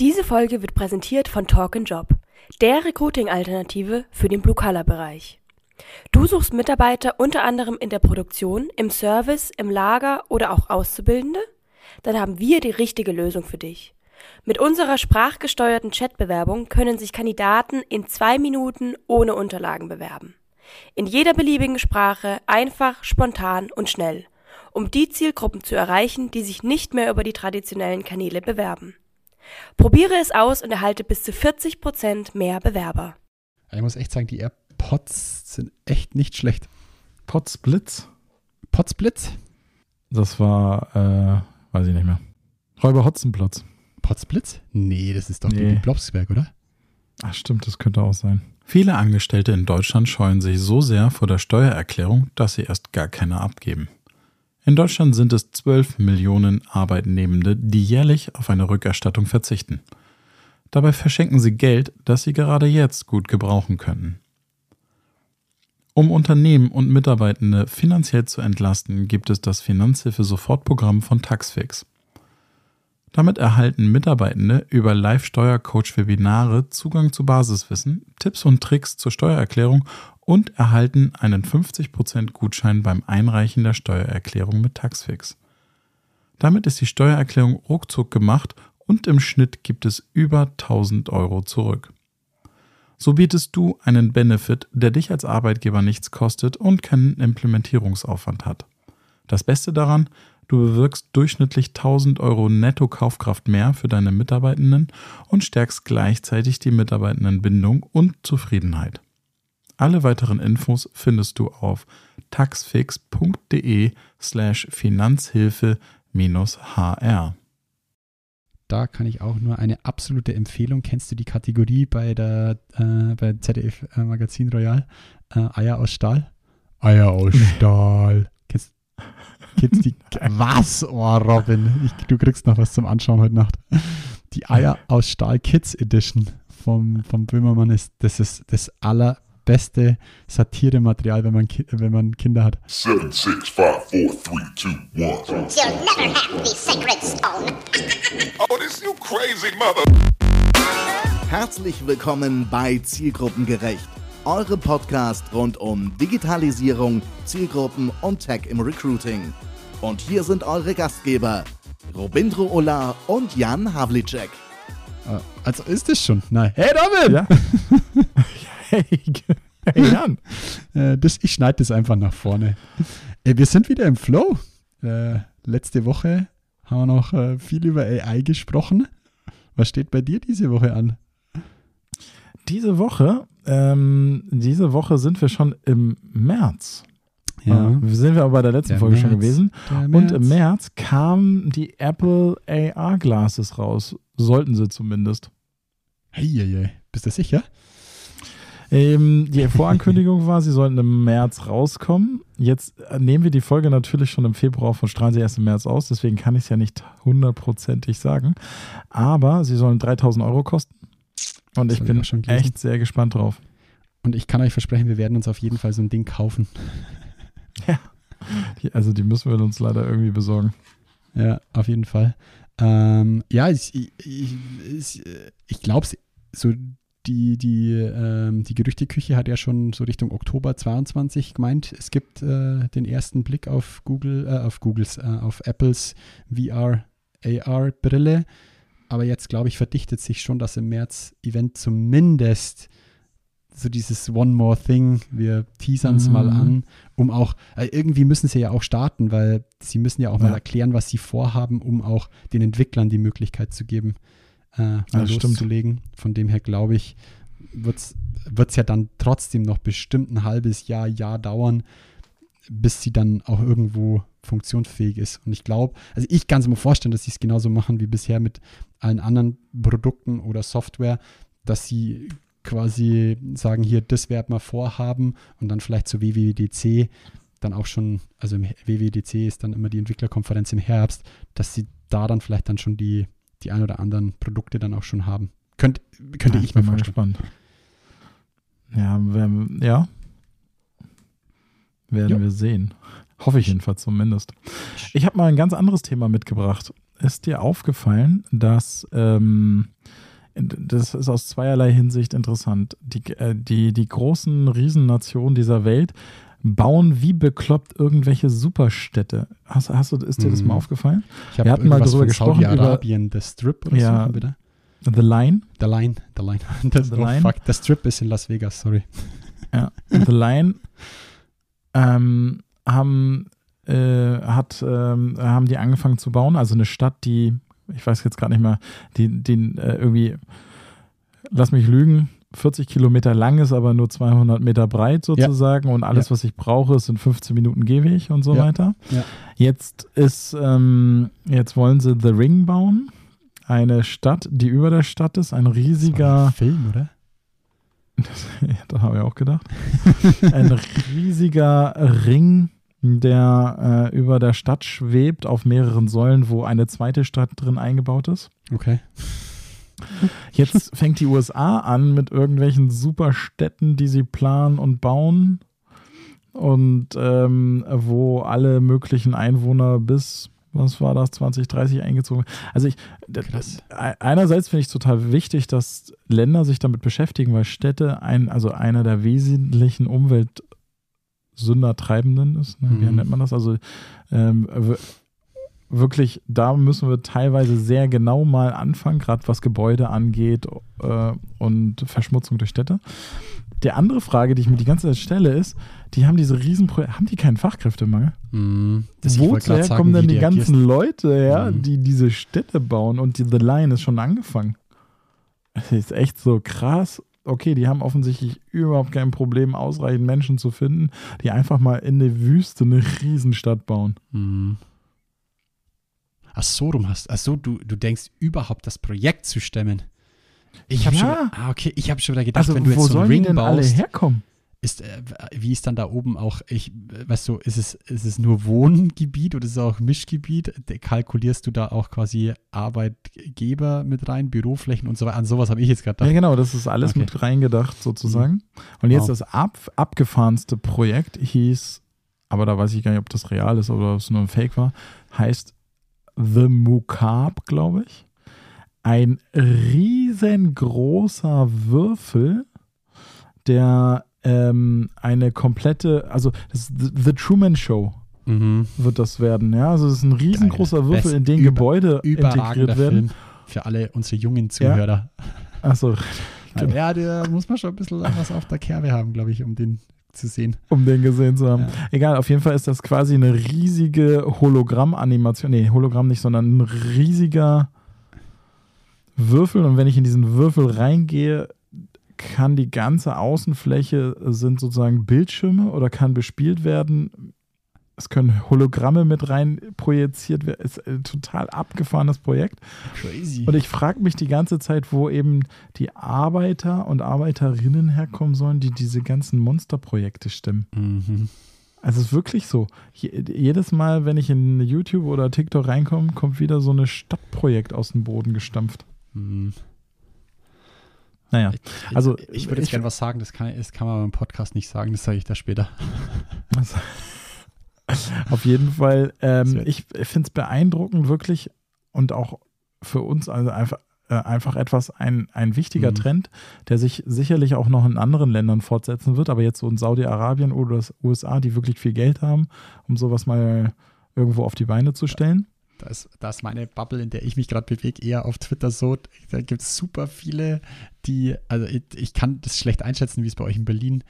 Diese Folge wird präsentiert von Talk Job, der Recruiting-Alternative für den Blue-Color-Bereich. Du suchst Mitarbeiter unter anderem in der Produktion, im Service, im Lager oder auch Auszubildende? Dann haben wir die richtige Lösung für dich. Mit unserer sprachgesteuerten Chatbewerbung können sich Kandidaten in zwei Minuten ohne Unterlagen bewerben. In jeder beliebigen Sprache, einfach, spontan und schnell, um die Zielgruppen zu erreichen, die sich nicht mehr über die traditionellen Kanäle bewerben. Probiere es aus und erhalte bis zu 40% mehr Bewerber. Ich muss echt sagen, die AirPods sind echt nicht schlecht. Potsblitz? Potsblitz? Das war, äh, weiß ich nicht mehr. Räuber Hotzenplotz. Potsblitz? Nee, das ist doch Nee. die Blobsberg, oder? Ach stimmt, das könnte auch sein. Viele Angestellte in Deutschland scheuen sich so sehr vor der Steuererklärung, dass sie erst gar keine abgeben. In Deutschland sind es 12 Millionen Arbeitnehmende, die jährlich auf eine Rückerstattung verzichten. Dabei verschenken sie Geld, das sie gerade jetzt gut gebrauchen könnten. Um Unternehmen und Mitarbeitende finanziell zu entlasten, gibt es das Finanzhilfe-Sofortprogramm von Taxfix. Damit erhalten Mitarbeitende über Live-Steuercoach-Webinare Zugang zu Basiswissen, Tipps und Tricks zur Steuererklärung und erhalten einen 50% Gutschein beim Einreichen der Steuererklärung mit Taxfix. Damit ist die Steuererklärung ruckzuck gemacht und im Schnitt gibt es über 1000 Euro zurück. So bietest du einen Benefit, der dich als Arbeitgeber nichts kostet und keinen Implementierungsaufwand hat. Das Beste daran, du bewirkst durchschnittlich 1000 Euro Netto-Kaufkraft mehr für deine Mitarbeitenden und stärkst gleichzeitig die Mitarbeitendenbindung und Zufriedenheit. Alle weiteren Infos findest du auf taxfix.de slash Finanzhilfe-HR. Da kann ich auch nur eine absolute Empfehlung. Kennst du die Kategorie bei der äh, bei ZDF äh, Magazin Royal? Äh, Eier aus Stahl? Eier aus Stahl. Kennst, kennst die? Was? Oh, Robin. Ich, du kriegst noch was zum Anschauen heute Nacht. Die Eier aus Stahl Kids Edition vom, vom Böhmermann ist das ist das allerbeste Satirematerial, wenn man, Ki- wenn man Kinder hat. Seven, six, five, four, three, two, one. You'll never have the sacred stone. Oh, this you crazy mother. Herzlich willkommen bei Zielgruppengerecht, eurem Podcast rund um Digitalisierung, Zielgruppen und Tech im Recruiting. Und hier sind eure Gastgeber, Robindro Ola und Jan Havlicek. Äh, Also ist es schon. Nein. Hey Robin! Ja. Hey, Jan. Äh, das, ich schneide das einfach nach vorne. Äh, wir sind wieder im Flow. Äh, letzte Woche haben wir noch viel über AI gesprochen. Was steht bei dir diese Woche an? Diese Woche, ähm, diese Woche sind wir schon im März. Äh, sind wir aber bei der letzten Der Folge schon März, gewesen. der Und im März. März kamen die Apple AR Glasses raus. Sollten sie zumindest. Hey, hey, hey. Bist du sicher? Ähm, die Vorankündigung war, sie sollten im März rauskommen. Jetzt äh, nehmen wir die Folge natürlich schon im Februar auf und strahlen sie erst im März aus. Deswegen kann ich es ja nicht hundertprozentig sagen. Aber sie sollen 3000 Euro kosten. Und Das ich ich bin gelesen. echt sehr gespannt drauf. Und ich kann euch versprechen, wir werden uns auf jeden Fall so ein Ding kaufen. Die, also die müssen wir uns leider irgendwie besorgen. Ja, auf jeden Fall. Ähm, ja, ich, ich, ich, ich, ich glaube, so die, die, ähm, die Gerüchteküche hat ja schon so Richtung Oktober 22 gemeint, es gibt äh, den ersten Blick auf Google, äh, auf Googles, äh, auf Apples VR, AR-Brille. Aber jetzt, glaube ich, verdichtet sich schon das im März-Event zumindest so dieses One More Thing, wir teasern es mal Mhm. an, um auch, äh, irgendwie müssen sie ja auch starten, weil sie müssen ja auch mal Ja. erklären, was sie vorhaben, um auch den Entwicklern die Möglichkeit zu geben, äh, mal Ja, stimmt. loszulegen. Von dem her glaube ich, wird es ja dann trotzdem noch bestimmt ein halbes Jahr, Jahr dauern, bis sie dann auch irgendwo funktionsfähig ist. Und ich glaube, also ich kann es mir vorstellen, dass sie es genauso machen wie bisher mit allen anderen Produkten oder Software, dass sie quasi sagen, hier, das werden wir vorhaben und dann vielleicht zur WWDC dann auch schon, also im WWDC ist dann immer die Entwicklerkonferenz im Herbst, dass sie da dann vielleicht dann schon die, die ein oder anderen Produkte dann auch schon haben. Könnt, könnte Ja, ich mir vorstellen. gespannt. Ja, werden, ja. Werden Ja. wir sehen. Hoffe ich jedenfalls zumindest. Ich habe mal ein ganz anderes Thema mitgebracht. ist dir aufgefallen, dass ähm, das ist aus zweierlei Hinsicht interessant. Die, äh, die, die großen Riesennationen dieser Welt bauen wie bekloppt irgendwelche Superstädte. Hast, hast du, ist dir das Mhm. mal aufgefallen? Wir hatten mal darüber gesprochen, über Saudi-Arabien, The Strip oder Ja. so, bitte? The Line. The Line, The Line. Das, The oh, Line. fuck, The Strip ist in Las Vegas, sorry. Ja, The Line ähm, haben, äh, hat, ähm, haben die angefangen zu bauen. Also eine Stadt, die, ich weiß jetzt gar nicht mehr, die, die äh, irgendwie, lass mich lügen, 40 Kilometer lang ist, aber nur 200 Meter breit sozusagen. Und alles, Ja. was ich brauche, sind 15 Minuten Gehweg und so Ja. weiter. Ja. Jetzt ist, ähm, jetzt wollen sie The Ring bauen. Eine Stadt, die über der Stadt ist, ein Das war riesiger ein Film, oder? ja, da habe ich auch gedacht. Ein riesiger Ring, der äh, über der Stadt schwebt auf mehreren Säulen, wo eine zweite Stadt drin eingebaut ist. Okay. Jetzt fängt die USA an mit irgendwelchen Superstädten, die sie planen und bauen und ähm, wo alle möglichen Einwohner bis, was war das, 2030 eingezogen werden. Also ich, Krass. e- einerseits finde ich es total wichtig, dass Länder sich damit beschäftigen, weil Städte ein, also einer der wesentlichen Umweltsündertreibenden ist. Ne? Wie Mhm. nennt man das? Also ähm, wirklich, da müssen wir teilweise sehr genau mal anfangen, gerade was Gebäude angeht äh, und Verschmutzung durch Städte. Die andere Frage, die ich mir die ganze Zeit stelle, ist, die haben diese Riesenprojekte, haben die keinen Fachkräftemangel? Wollte Woher kommen denn die ganzen agierst. Leute her, Mhm. die diese Städte bauen und die The Line ist schon angefangen? Das ist echt so krass. Okay, die haben offensichtlich überhaupt kein Problem, ausreichend Menschen zu finden, die einfach mal in der Wüste eine Riesenstadt bauen. Mhm. Ach so, rum hast. Ach so, du, du denkst überhaupt das Projekt zu stemmen. Ich habe Ja. schon, ah, okay, ich habe schon wieder gedacht, Also, wenn du jetzt so einen Ring denn alle baust, herkommen? ist, äh, wie ist dann da oben auch, ich, weißt du, ist es, ist es nur Wohngebiet oder ist es auch Mischgebiet? Kalkulierst du da auch quasi Arbeitgeber mit rein, Büroflächen und so weiter? An sowas habe ich jetzt gerade Ja, gedacht. genau, das ist alles Okay. mit reingedacht sozusagen. Und jetzt Wow. das ab, abgefahrenste Projekt hieß, aber da weiß ich gar nicht, ob das real ist oder ob es nur ein Fake war, heißt The Mukab, glaube ich. Ein riesengroßer Würfel, der ähm, eine komplette, also das ist The, The Truman Show Mhm. wird das werden. Ja, also es ist ein riesengroßer Geil. Würfel, Best- in den über- Gebäude integriert werden. Film für alle unsere jungen Zuhörer. Achso, Genau. Ja, da muss man schon ein bisschen was auf der Kerbe haben, glaube ich, um den zu sehen. um den gesehen zu haben. Ja. Egal, auf jeden Fall ist das quasi eine riesige Hologramm-Animation. Nee, Hologramm nicht, sondern ein riesiger Würfel. Und wenn ich in diesen Würfel reingehe, kann die ganze Außenfläche sind sozusagen Bildschirme oder kann bespielt werden. Es können Hologramme mit rein projiziert werden. Ist ein total abgefahrenes Projekt. Crazy. Und ich frage mich die ganze Zeit, wo eben die Arbeiter und Arbeiterinnen herkommen sollen, die diese ganzen Monsterprojekte stimmen. Mhm. Also es ist wirklich so. Je, jedes Mal, wenn ich in YouTube oder TikTok reinkomme, kommt wieder so ein Stadtprojekt aus dem Boden gestampft. Mhm. Naja, Ich- Also, ich, ich würde jetzt gerne was sagen, das kann, das kann man beim Podcast nicht sagen, das sage ich da später. auf jeden Fall. Ähm, ich finde es beeindruckend, wirklich und auch für uns also einfach, äh, einfach etwas ein, ein wichtiger Mhm. Trend, der sich sicherlich auch noch in anderen Ländern fortsetzen wird, aber jetzt so in Saudi-Arabien oder das USA, die wirklich viel Geld haben, um sowas mal irgendwo auf die Beine zu stellen. Da ist, da ist meine Bubble, in der ich mich gerade bewege, eher auf Twitter so. Da gibt es super viele, die, also ich, ich kann das schlecht einschätzen, wie es bei euch in Berlin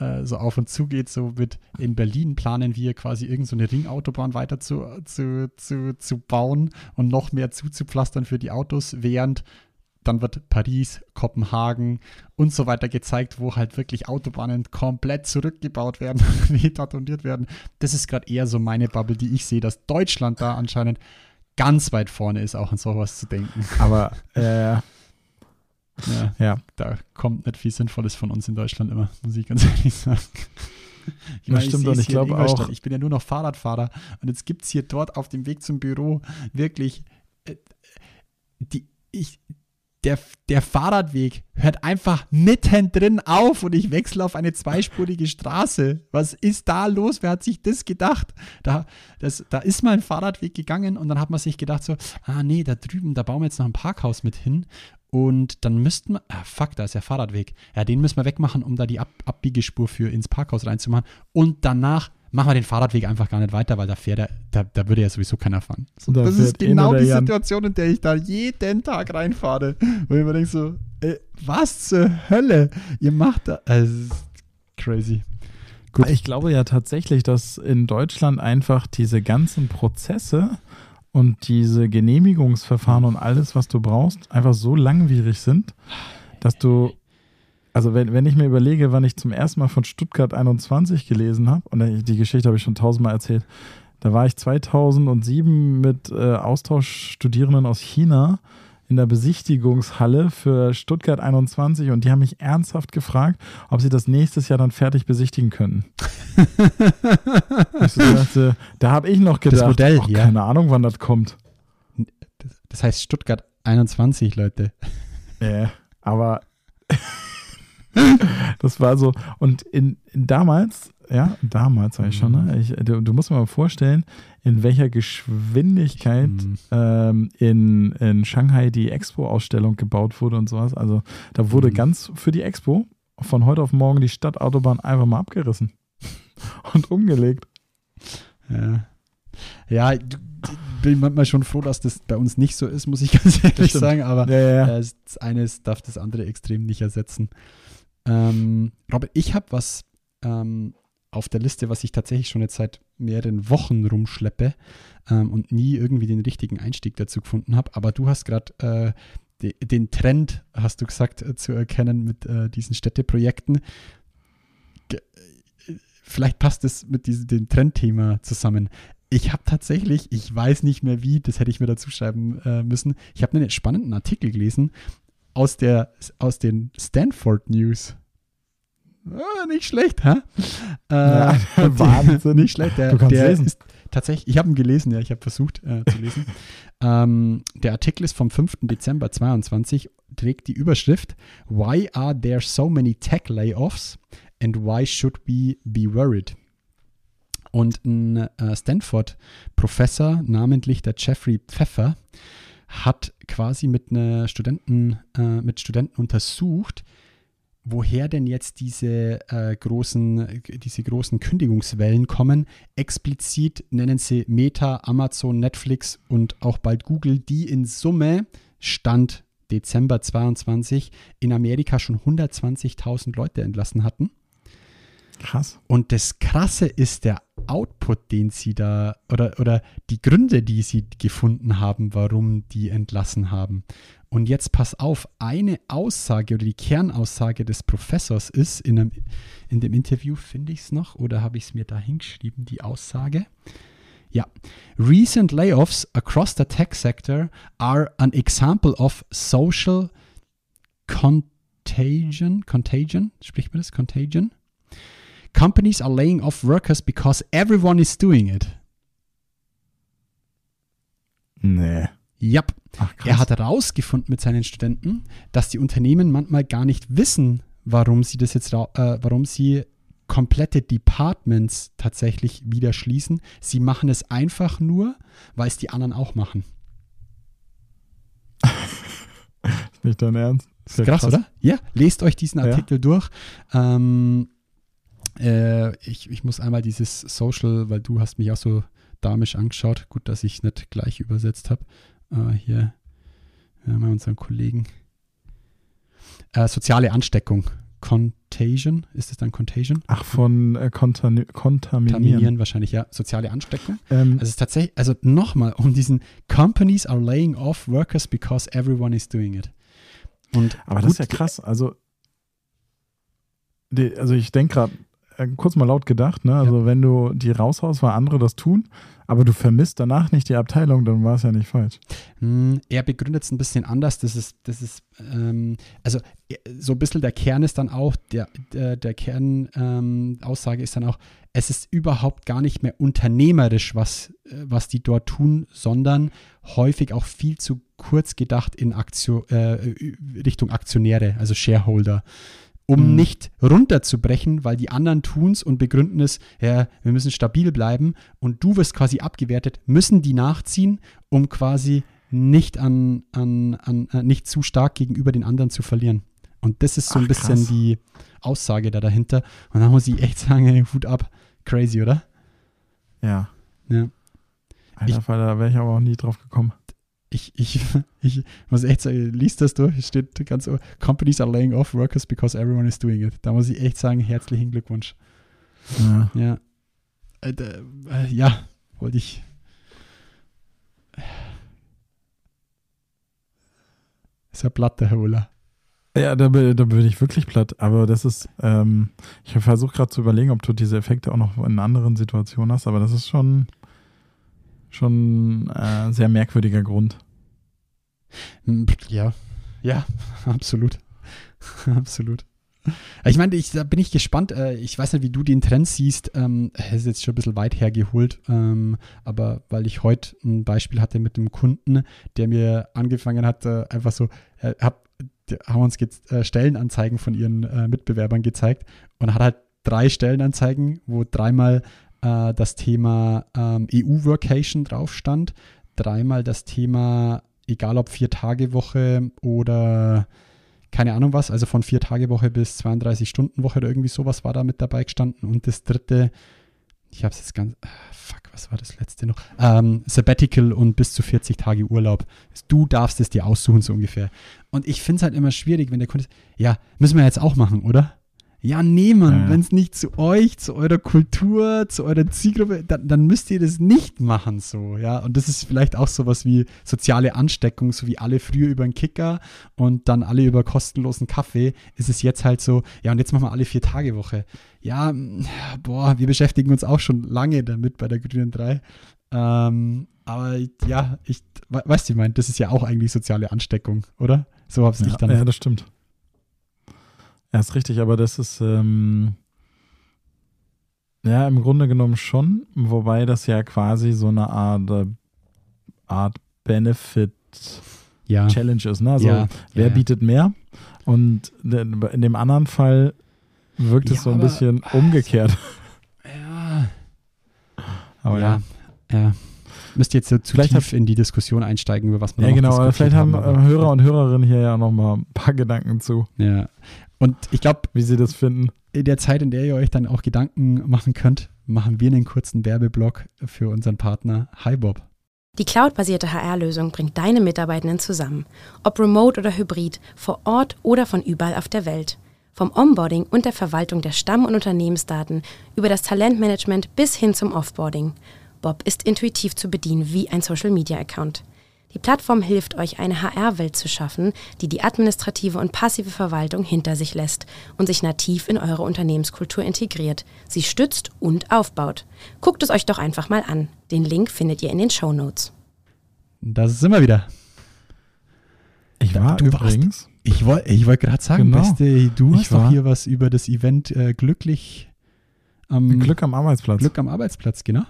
äh, so auf und zu geht. So mit in Berlin planen wir quasi irgend so eine Ringautobahn weiter zu, zu, zu, zu bauen und noch mehr zuzupflastern für die Autos, während dann wird Paris, Kopenhagen und so weiter gezeigt, wo halt wirklich Autobahnen komplett zurückgebaut werden, retationiert werden. Das ist gerade eher so meine Bubble, die ich sehe, dass Deutschland da anscheinend ganz weit vorne ist, auch an sowas zu denken. Aber äh, Ja, ja, da kommt nicht viel Sinnvolles von uns in Deutschland immer, muss ich ganz ehrlich sagen. Ich Das stimmt und ich in glaube auch- Ich bin ja nur noch Fahrradfahrer und jetzt gibt es hier dort auf dem Weg zum Büro wirklich äh, die, ich, der, der Fahrradweg hört einfach mittendrin auf und ich wechsle auf eine zweispurige Straße. Was ist da los? Wer hat sich das gedacht? Da, das, da ist mal ein Fahrradweg gegangen und dann hat man sich gedacht so, ah nee, da drüben, da bauen wir jetzt noch ein Parkhaus mit hin und dann müssten wir, ah fuck, da ist der Fahrradweg. Ja, den müssen wir wegmachen, um da die Ab Abbiegespur für ins Parkhaus reinzumachen und danach machen wir den Fahrradweg einfach gar nicht weiter, weil da fährt er, da, da würde ja sowieso keiner fahren. So, Da das ist eh genau die. Situation, in der ich da jeden Tag reinfahre. Wo ich mir denke so, äh, was zur Hölle? Ihr macht da, es ist crazy. Gut. Ich glaube ja tatsächlich, dass in Deutschland einfach diese ganzen Prozesse und diese Genehmigungsverfahren und alles, was du brauchst, einfach so langwierig sind, dass du, also wenn, wenn ich mir überlege, wann ich zum ersten Mal von Stuttgart 21 gelesen habe, und die Geschichte habe ich schon tausendmal erzählt, da war ich 2007 mit äh, Austauschstudierenden aus China in der Besichtigungshalle für Stuttgart 21 und die haben mich ernsthaft gefragt, ob sie das nächstes Jahr dann fertig besichtigen können. ich so dachte, da habe ich noch gedacht, Modell, oh, ja. keine Ahnung, wann das kommt. Das, das heißt Stuttgart 21, Leute. Äh, aber das war so. Und in, in damals, ja, damals sag ich schon, ne? Ich, du, du musst dir mal vorstellen, in welcher Geschwindigkeit Mhm. ähm, in, in Shanghai die Expo-Ausstellung gebaut wurde und sowas. Also da wurde Mhm. ganz für die Expo von heute auf morgen die Stadtautobahn einfach mal abgerissen und umgelegt. Ja, ja du- bin manchmal schon froh, dass das bei uns nicht so ist, muss ich ganz ehrlich sagen, aber Ja, ja, ja. äh, das eine darf das andere extrem nicht ersetzen. Ähm, Robert, ich habe was ähm, auf der Liste, was ich tatsächlich schon jetzt seit mehreren Wochen rumschleppe ähm, und nie irgendwie den richtigen Einstieg dazu gefunden habe, aber du hast gerade äh, de, den Trend, hast du gesagt, äh, zu erkennen mit äh, diesen Städteprojekten. Ge äh, vielleicht passt es mit diesem dem Trendthema zusammen. Ich habe tatsächlich, ich weiß nicht mehr wie, das hätte ich mir dazu schreiben äh, müssen. Ich habe einen spannenden Artikel gelesen aus, der, aus den Stanford News. Ah, nicht schlecht, hä? Äh, Ja, Wahnsinn. Nicht schlecht. Der, Du kannst der lesen. Ist tatsächlich, ich habe ihn gelesen, ja, ich habe versucht äh, zu lesen. ähm, der Artikel ist vom 5. Dezember 22, trägt die Überschrift Why are there so many tech layoffs and why should we be worried? Und ein äh, Stanford-Professor, namentlich der Jeffrey Pfeffer, hat quasi mit einer Studenten, äh, mit Studenten untersucht, woher denn jetzt diese äh, großen, diese großen Kündigungswellen kommen. Explizit nennen sie Meta, Amazon, Netflix und auch bald Google, die in Summe Stand Dezember 22 in Amerika schon 120.000 Leute entlassen hatten. Krass. Und das Krasse ist der Output, den sie da, oder, oder die Gründe, die sie gefunden haben, warum die entlassen haben. Und jetzt pass auf, eine Aussage oder die Kernaussage des Professors ist, in, einem, in dem Interview finde ich es noch, oder habe ich es mir da hingeschrieben, die Aussage? Ja. Recent layoffs across the tech sector are an example of social contagion. Contagion? Spricht man das? Contagion? Companies are laying off workers because everyone is doing it. Nee. Yep. Ach, krass. Er hat herausgefunden mit seinen Studenten, dass die Unternehmen manchmal gar nicht wissen, warum sie das jetzt, äh, warum sie komplette Departments tatsächlich wieder schließen. Sie machen es einfach nur, weil es die anderen auch machen. Ist nicht dein Ernst? Ist krass, oder? Ja, lest euch diesen Ja. Artikel durch. Ähm, äh, ich, ich muss einmal dieses Social, weil du hast mich auch so damisch angeschaut. Gut, dass ich nicht gleich übersetzt habe. Äh, hier ja, mal unseren Kollegen. Äh, soziale Ansteckung. Contagion, ist es dann Contagion? Ach, von äh, kontami kontaminieren. Kontaminieren wahrscheinlich, ja. Soziale Ansteckung. Ähm, Also tatsächlich, also nochmal, um diesen Companies are laying off workers because everyone is doing it. Und aber das ist ja krass. Also, die, also ich denke gerade, äh, kurz mal laut gedacht, ne? Also wenn du die raushaust, weil andere das tun, aber du vermisst danach nicht die Abteilung, dann war es ja nicht falsch. Hm, Er begründet es ein bisschen anders. Das ist, das ist, ähm, also äh, so ein bisschen der Kern ist dann auch, der, der, der Kernaussage ähm, ist dann auch, es ist überhaupt gar nicht mehr unternehmerisch, was, äh, was die dort tun, sondern häufig auch viel zu kurz gedacht in Aktio, äh, Richtung Aktionäre, also Shareholder um Mhm. nicht runterzubrechen, weil die anderen tun es und begründen es, ja, wir müssen stabil bleiben und du wirst quasi abgewertet, müssen die nachziehen, um quasi nicht an, an, an äh, nicht zu stark gegenüber den anderen zu verlieren. Und das ist so ein Ach, bisschen krass. die Aussage da dahinter. Und da muss ich echt sagen, ey, Hut ab. Crazy, oder? Ja. Ja. Alter, Ich- Fall, da wäre ich aber auch nie drauf gekommen. Ich, ich, ich muss echt sagen, liest das durch, steht ganz so, Companies are laying off workers because everyone is doing it. Da muss ich echt sagen, herzlichen Glückwunsch. Ja. Ja. Äh, äh, ja, wollte ich. Ist ja platt, der Herr Ulla. Ja, da, bin- da bin ich wirklich platt. Aber das ist, ähm, ich versuche gerade zu überlegen, ob du diese Effekte auch noch in anderen Situationen hast, aber das ist schon, schon äh, ein sehr merkwürdiger Grund. Ja, ja, absolut. absolut. Ich meine, ich, da bin ich gespannt. äh, Ich weiß nicht, wie du den Trend siehst. Ähm, Es ist jetzt schon ein bisschen weit hergeholt, ähm, aber weil ich heute ein Beispiel hatte mit einem Kunden, der mir angefangen hat, äh, einfach so, äh, hab, haben uns äh, Stellenanzeigen von ihren äh, Mitbewerbern gezeigt und hat halt drei Stellenanzeigen, wo dreimal äh, das Thema ähm, EU-Workation drauf stand, dreimal das Thema, egal ob Vier-Tage-Woche oder keine Ahnung was, also von Vier-Tage-Woche bis 32-Stunden-Woche oder irgendwie sowas war da mit dabei gestanden. Und das dritte, ich habe es jetzt ganz, ah, fuck, was war das letzte noch? Ähm, Sabbatical und bis zu 40 Tage Urlaub. Du darfst es dir aussuchen, so ungefähr. Und ich finde es halt immer schwierig, wenn der Kunde, ja, müssen wir jetzt auch machen, oder? Ja, nee, Mann, Ja, wenn es nicht zu euch, zu eurer Kultur, zu eurer Zielgruppe, dann, dann müsst ihr das nicht machen, so, ja. Und das ist vielleicht auch sowas wie soziale Ansteckung, so wie alle früher über einen Kicker und dann alle über kostenlosen Kaffee, ist es jetzt halt so, ja, und jetzt machen wir alle vier Tage Woche. Ja, mm, boah, wir beschäftigen uns auch schon lange damit bei der Grünen 3. Ähm, aber ja, ich, we- weißt du, ich meine, das ist ja auch eigentlich soziale Ansteckung, oder? So hab's ich Ja, dann. ja, das stimmt. Ja, ist richtig, aber das ist, ähm, ja, im Grunde genommen schon, wobei das ja quasi so eine Art, äh, Art Benefit ja. Challenge ist, ne? Also, ja, wer ja, bietet mehr? Und in dem anderen Fall wirkt es so ein aber- bisschen umgekehrt. Ja, Aber ja, ja. Müsst ihr jetzt so zu Vielleicht tief in die Diskussion einsteigen, über was man Ja, genau, vielleicht haben aber- äh, Hörer und Hörerinnen hier ja noch mal ein paar Gedanken zu, Ja. Und ich glaube, wie sie das finden. in der Zeit, in der ihr euch dann auch Gedanken machen könnt, machen wir einen kurzen Werbeblock für unseren Partner HiBob. Die cloudbasierte HR-Lösung bringt deine Mitarbeitenden zusammen. Ob remote oder hybrid, vor Ort oder von überall auf der Welt. Vom Onboarding und der Verwaltung der Stamm- und Unternehmensdaten über das Talentmanagement bis hin zum Offboarding. Bob ist intuitiv zu bedienen wie ein Social-Media-Account. Die Plattform hilft euch, eine HR-Welt zu schaffen, die die administrative und passive Verwaltung hinter sich lässt und sich nativ in eure Unternehmenskultur integriert, sie stützt und aufbaut. Guckt es euch doch einfach mal an. Den Link findet ihr in den Show Notes. Da sind wir wieder. Ich war du warst- übrigens, Ich wollte ich wollt gerade sagen, Genau. Beste, du Ich hast doch war- hier was über das Event äh, glücklich am Glück am Arbeitsplatz. Glück am Arbeitsplatz, genau.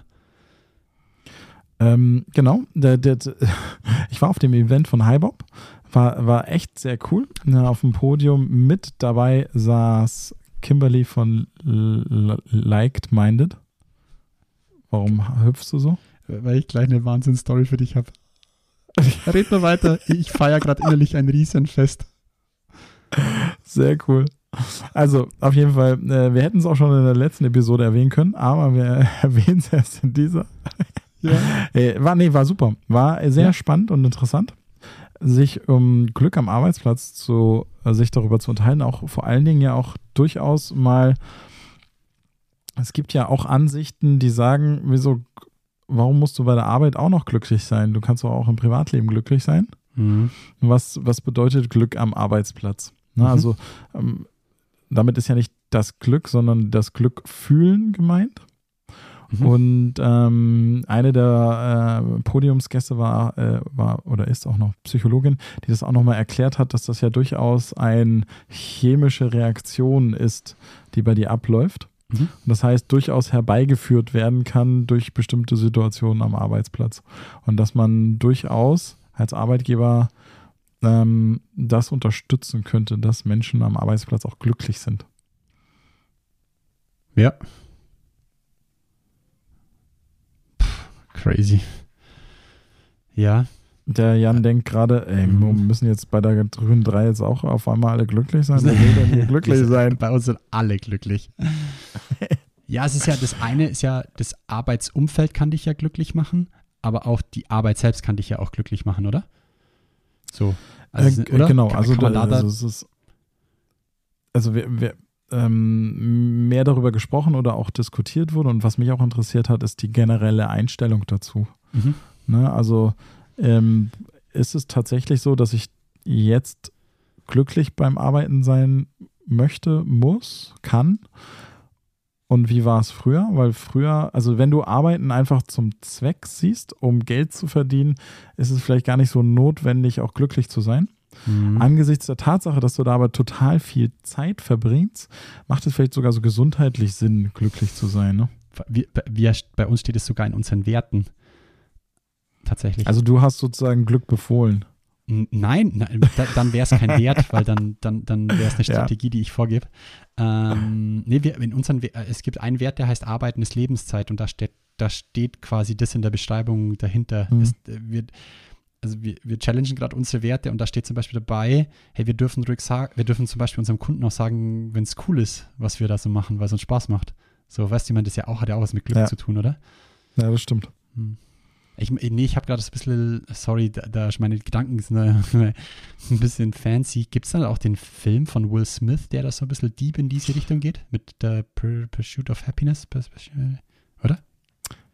Ähm, genau, der, der, ich war auf dem Event von HiBob, war, war echt sehr cool. Ja, auf dem Podium mit dabei saß Kimberly von Liked Minded. Warum hüpfst du so? Weil ich gleich eine Wahnsinnsstory für dich habe. Red mal weiter. Ich feiere gerade innerlich ein Riesenfest. Sehr cool. Also, auf jeden Fall, äh, wir hätten es auch schon in der letzten Episode erwähnen können, aber wir erwähnen es erst in dieser. Ja. Äh, war, nee, war super. War sehr Ja. spannend und interessant, sich um Glück am Arbeitsplatz zu, äh, sich darüber zu unterhalten, auch vor allen Dingen ja auch durchaus mal, es gibt ja auch Ansichten, die sagen, wieso, warum musst du bei der Arbeit auch noch glücklich sein? Du kannst doch auch im Privatleben glücklich sein. Mhm. Was, was bedeutet Glück am Arbeitsplatz? Na, Mhm. Also ähm, damit ist ja nicht das Glück, sondern das Glück fühlen gemeint. Mhm. Und ähm, eine der äh, Podiumsgäste war, äh, war oder ist auch noch Psychologin, die das auch nochmal erklärt hat, dass das ja durchaus eine chemische Reaktion ist, die bei dir abläuft. Mhm. Und das heißt, durchaus herbeigeführt werden kann durch bestimmte Situationen am Arbeitsplatz. Und dass man durchaus als Arbeitgeber ähm, das unterstützen könnte, dass Menschen am Arbeitsplatz auch glücklich sind. Ja. Crazy. Ja. Der Jan denkt gerade, ey, Mhm. wir müssen jetzt bei der grünen 3 jetzt auch auf einmal alle glücklich sein. Wer will denn hier glücklich sein? Bei uns sind alle glücklich. ja, es ist ja, das eine ist ja, das Arbeitsumfeld kann dich ja glücklich machen, aber auch die Arbeit selbst kann dich ja auch glücklich machen, oder? So. Also, äh, Genau, Kann- also, kann da, da also es ist, also wir, wir ähm, mehr darüber gesprochen oder auch diskutiert wurde und was mich auch interessiert hat, ist die generelle Einstellung dazu. Mhm. Ne? Also ähm, ist es tatsächlich so, dass ich jetzt glücklich beim Arbeiten sein möchte, muss, kann? Und wie war es früher? Weil früher, also wenn du Arbeiten einfach zum Zweck siehst, um Geld zu verdienen, ist es vielleicht gar nicht so notwendig, auch glücklich zu sein. Mhm. Angesichts der Tatsache, dass du da aber total viel Zeit verbringst, macht es vielleicht sogar so gesundheitlich Sinn, glücklich zu sein. Ne? wir, wir, bei uns steht es sogar in unseren Werten. Tatsächlich. Also du hast sozusagen Glück befohlen. Nein, nein da, dann wäre es kein Wert, weil dann, dann, dann wäre es eine Ja. Strategie, die ich vorgebe. Ähm, nee, wir, in unseren, äh, es gibt einen Wert, der heißt Arbeiten ist Lebenszeit und da steht, da steht quasi das in der Beschreibung dahinter. Mhm. Es, äh, wir, also wir, wir challengen gerade unsere Werte und da steht zum Beispiel dabei, hey, wir dürfen ruhig sagen, wir dürfen zum Beispiel unserem Kunden auch sagen, wenn es cool ist, was wir da so machen, weil es uns Spaß macht. So, weißt du, man das ja auch, hat ja auch was mit Glück Ja. zu tun, oder? Ja, das stimmt. Hm. Ich, nee, ich habe gerade das bisschen, sorry, da, da meine Gedanken sind ein bisschen fancy. Gibt es dann auch den Film von Will Smith, der da so ein bisschen deep in diese Richtung geht? Mit der Pur- Pursuit of Happiness? Oder?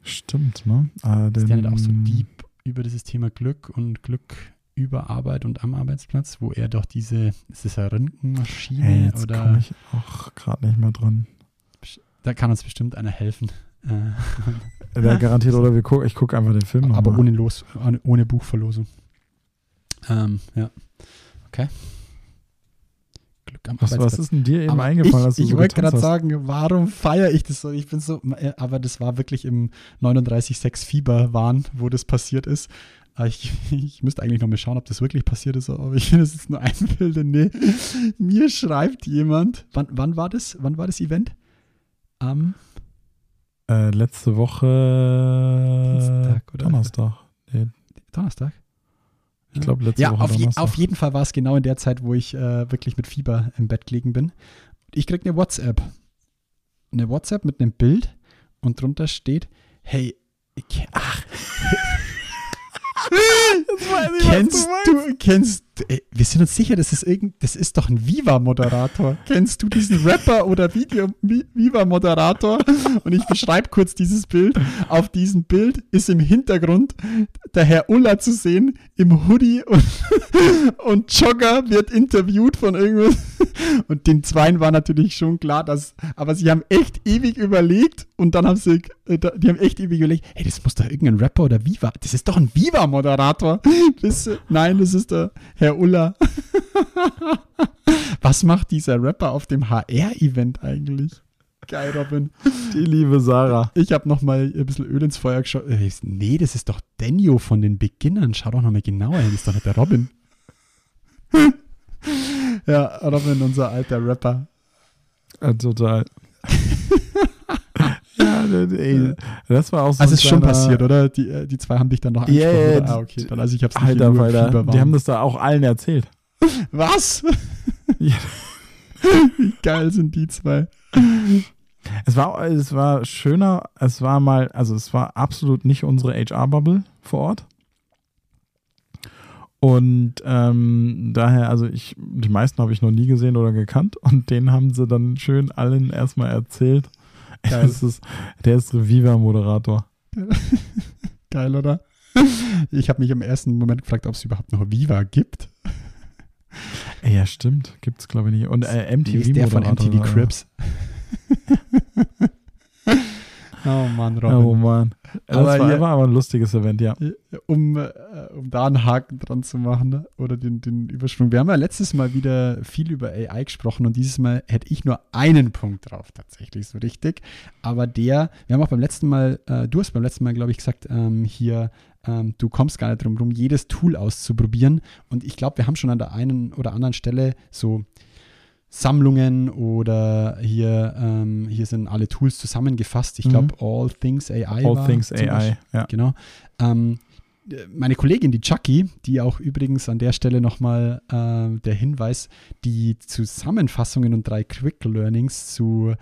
Stimmt, ne? Äh, Ist der nicht auch so deep über dieses Thema Glück und Glück über Arbeit und am Arbeitsplatz, wo er doch diese, ist das eine Röntgenmaschine Hey, jetzt oder komme ich auch gerade nicht mehr dran. da kann uns bestimmt einer helfen. Äh, Der garantiert, oder wir guck, ich gucke einfach den Film aber ohne, Los, ohne, ohne Buchverlosung. Ähm, ja. Okay. Was, was ist denn dir eben Aber eingefallen, ich, ich so wollte gerade sagen, warum feiere ich das so? Ich bin so, äh, aber das war wirklich im 39,6 Fieber waren, wo das passiert ist. Aber ich, ich müsste eigentlich noch mal schauen, ob das wirklich passiert ist, aber ich das ist nur einbilde. Nee, mir schreibt jemand, wann, wann war das? Wann war das Event? Am Äh, letzte Woche Dienstag oder? Donnerstag. Nee, Donnerstag? Ich glaube letzte ja, Woche auf, je, auf jeden Fall war es genau in der Zeit, wo ich äh, wirklich mit Fieber im Bett gelegen bin. Ich krieg eine WhatsApp. Eine WhatsApp mit einem Bild und drunter steht, hey, ich- ach, kennst du, kennst, wir sind uns sicher, das ist irgend, das ist doch ein Viva-Moderator. Kennst du diesen Rapper oder Video Vi- Viva-Moderator? Und ich beschreibe kurz dieses Bild. Auf diesem Bild ist im Hintergrund der Herr Ulla zu sehen, im Hoodie und, und Jogger wird interviewt von irgendwas. Und den Zweien war natürlich schon klar, dass, aber sie haben echt ewig überlegt und dann haben sie, äh, die haben echt ewig überlegt, hey, das muss doch irgendein Rapper oder Viva, das ist doch ein Viva-Moderator. Nein, das ist der Herr Ulla. Was macht dieser Rapper auf dem HR-Event eigentlich? Geil, Robin. Die liebe Sarah. Ich habe noch mal ein bisschen Öl ins Feuer geschaut. Äh, Nee, das ist doch Daniel von den Beginnern. Schau doch noch mal genauer hin. Das ist doch nicht der Robin. ja, Robin, unser alter Rapper. Äh, total. ja, ey, das war auch so Also ein ist schon passiert, oder? Die, äh, die zwei haben dich dann noch angesprochen. ja, oder? ah, okay. Dann, also ich habe es nicht Alter, nur Alter, Fieber die haben das da auch allen erzählt. Was? Ja. Wie geil sind die zwei? Es war, es war schöner, es war mal, also es war absolut nicht unsere HR-Bubble vor Ort. Und ähm, daher, also ich, die meisten habe ich noch nie gesehen oder gekannt und den haben sie dann schön allen erstmal erzählt. Geil. Es ist, der ist Viva-Moderator. Geil, oder? Ich habe mich im ersten Moment gefragt, ob es überhaupt noch Viva gibt. Ja, stimmt. Gibt's, glaube ich, nicht. Und äh, Nee, ist der von MTV-Moderator. MTV Crips. Oh Mann, Oh Robin. Mann. Das Aber war, hier- war aber ein lustiges Event, ja. um, äh, um da einen Haken dran zu machen ne? oder den, den Übersprung. Wir haben ja letztes Mal wieder viel über AI gesprochen und dieses Mal hätte ich nur einen Punkt drauf, tatsächlich so richtig. Aber der, wir haben auch beim letzten Mal, äh, du hast beim letzten Mal, glaube ich, gesagt, ähm, hier, ähm, du kommst gar nicht drum rum, jedes Tool auszuprobieren. Und ich glaube, wir haben schon an der einen oder anderen Stelle so Sammlungen oder hier, ähm, hier sind alle Tools zusammengefasst. Ich Mhm. glaube, All Things AI. All Things. AI, ja. Genau. Ähm, meine Kollegin, die Chucky, die auch übrigens an der Stelle nochmal äh, der Hinweis, die Zusammenfassungen und drei Quick Learnings zu,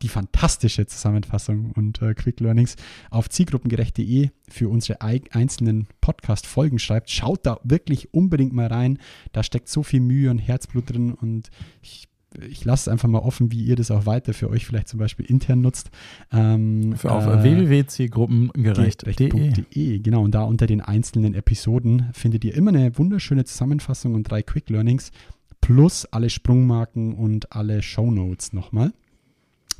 die fantastische Zusammenfassung und äh, Quick Learnings auf zielgruppengerecht.de für unsere ei- einzelnen Podcast-Folgen schreibt. Schaut da wirklich unbedingt mal rein. Da steckt so viel Mühe und Herzblut drin und ich ich lasse es einfach mal offen, wie ihr das auch weiter für euch vielleicht zum Beispiel intern nutzt. Ähm, Für auf äh, www.zielgruppengerecht.de. gerecht.de, genau. Und da unter den einzelnen Episoden findet ihr immer eine wunderschöne Zusammenfassung und drei Quick Learnings plus alle Sprungmarken und alle Shownotes nochmal.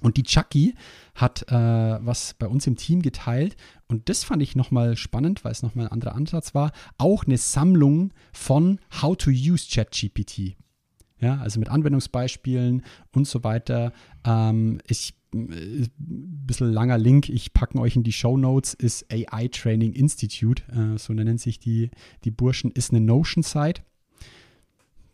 Und die Chucky hat äh, was bei uns im Team geteilt und das fand ich nochmal spannend, weil es nochmal ein anderer Ansatz war. Auch eine Sammlung von How to Use ChatGPT. Ja, also mit Anwendungsbeispielen und so weiter. Ähm, ich, äh, ein bisschen langer Link, ich packe euch in die Show Notes, ist AI Training Institute, äh, so nennen sich die, die Burschen, ist eine Notion-Site.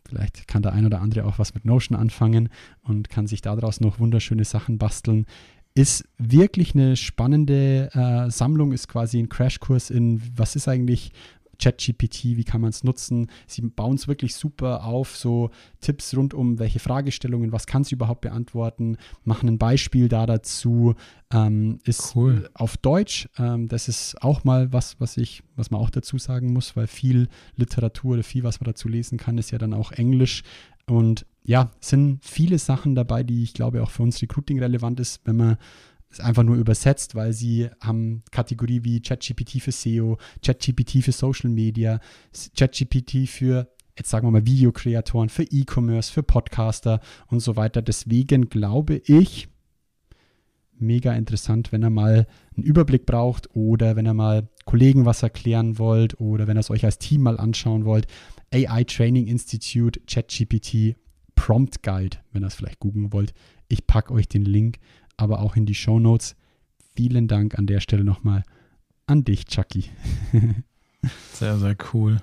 Vielleicht kann der ein oder andere auch was mit Notion anfangen und kann sich daraus noch wunderschöne Sachen basteln. Ist wirklich eine spannende äh, Sammlung, ist quasi ein Crashkurs in, was ist eigentlich ChatGPT, wie kann man es nutzen. Sie bauen es wirklich super auf, so Tipps rund um welche Fragestellungen, was kann es überhaupt beantworten, machen ein Beispiel da dazu, ähm, ist Cool. auf Deutsch. Ähm, das ist auch mal was, was ich, was man auch dazu sagen muss, weil viel Literatur oder viel, was man dazu lesen kann, ist ja dann auch Englisch. Und ja, es sind viele Sachen dabei, die ich glaube auch für uns Recruiting relevant ist, wenn man es einfach nur übersetzt, weil sie haben Kategorie wie ChatGPT für SEO, ChatGPT für Social Media, ChatGPT für, jetzt sagen wir mal, Videokreatoren, für E-Commerce, für Podcaster und so weiter. Deswegen glaube ich, mega interessant, wenn ihr mal einen Überblick braucht oder wenn ihr mal Kollegen was erklären wollt oder wenn ihr es euch als Team mal anschauen wollt. AI Training Institute, ChatGPT, Prompt Guide, wenn ihr es vielleicht googeln wollt. Ich packe euch den Link aber auch in die Show Notes. Vielen Dank an der Stelle nochmal an dich, Chucky. Sehr, sehr cool.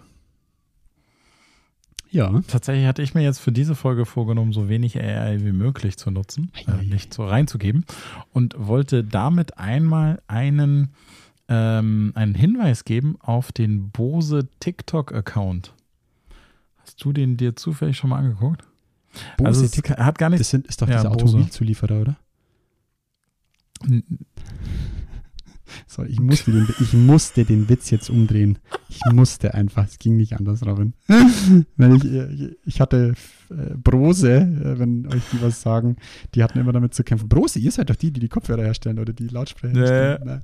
Ja. Tatsächlich hatte ich mir jetzt für diese Folge vorgenommen, so wenig AI wie möglich zu nutzen, äh, nicht so reinzugeben und wollte damit einmal einen, ähm, einen Hinweis geben auf den Bose TikTok-Account. Hast du den dir zufällig schon mal angeguckt? Bose also Tick- hat gar das nichts. sind, ist doch Ja, dieser Bose. Automobilzulieferer, oder? So, ich, muss den, ich musste den Witz jetzt umdrehen. Ich musste einfach. Es ging nicht anders, Robin. Weil ich, ich hatte äh, Brose, äh, wenn euch die was sagen, die hatten immer damit zu kämpfen. Brose, ihr seid doch die, die die Kopfhörer herstellen oder die Lautsprecher herstellen. Nein,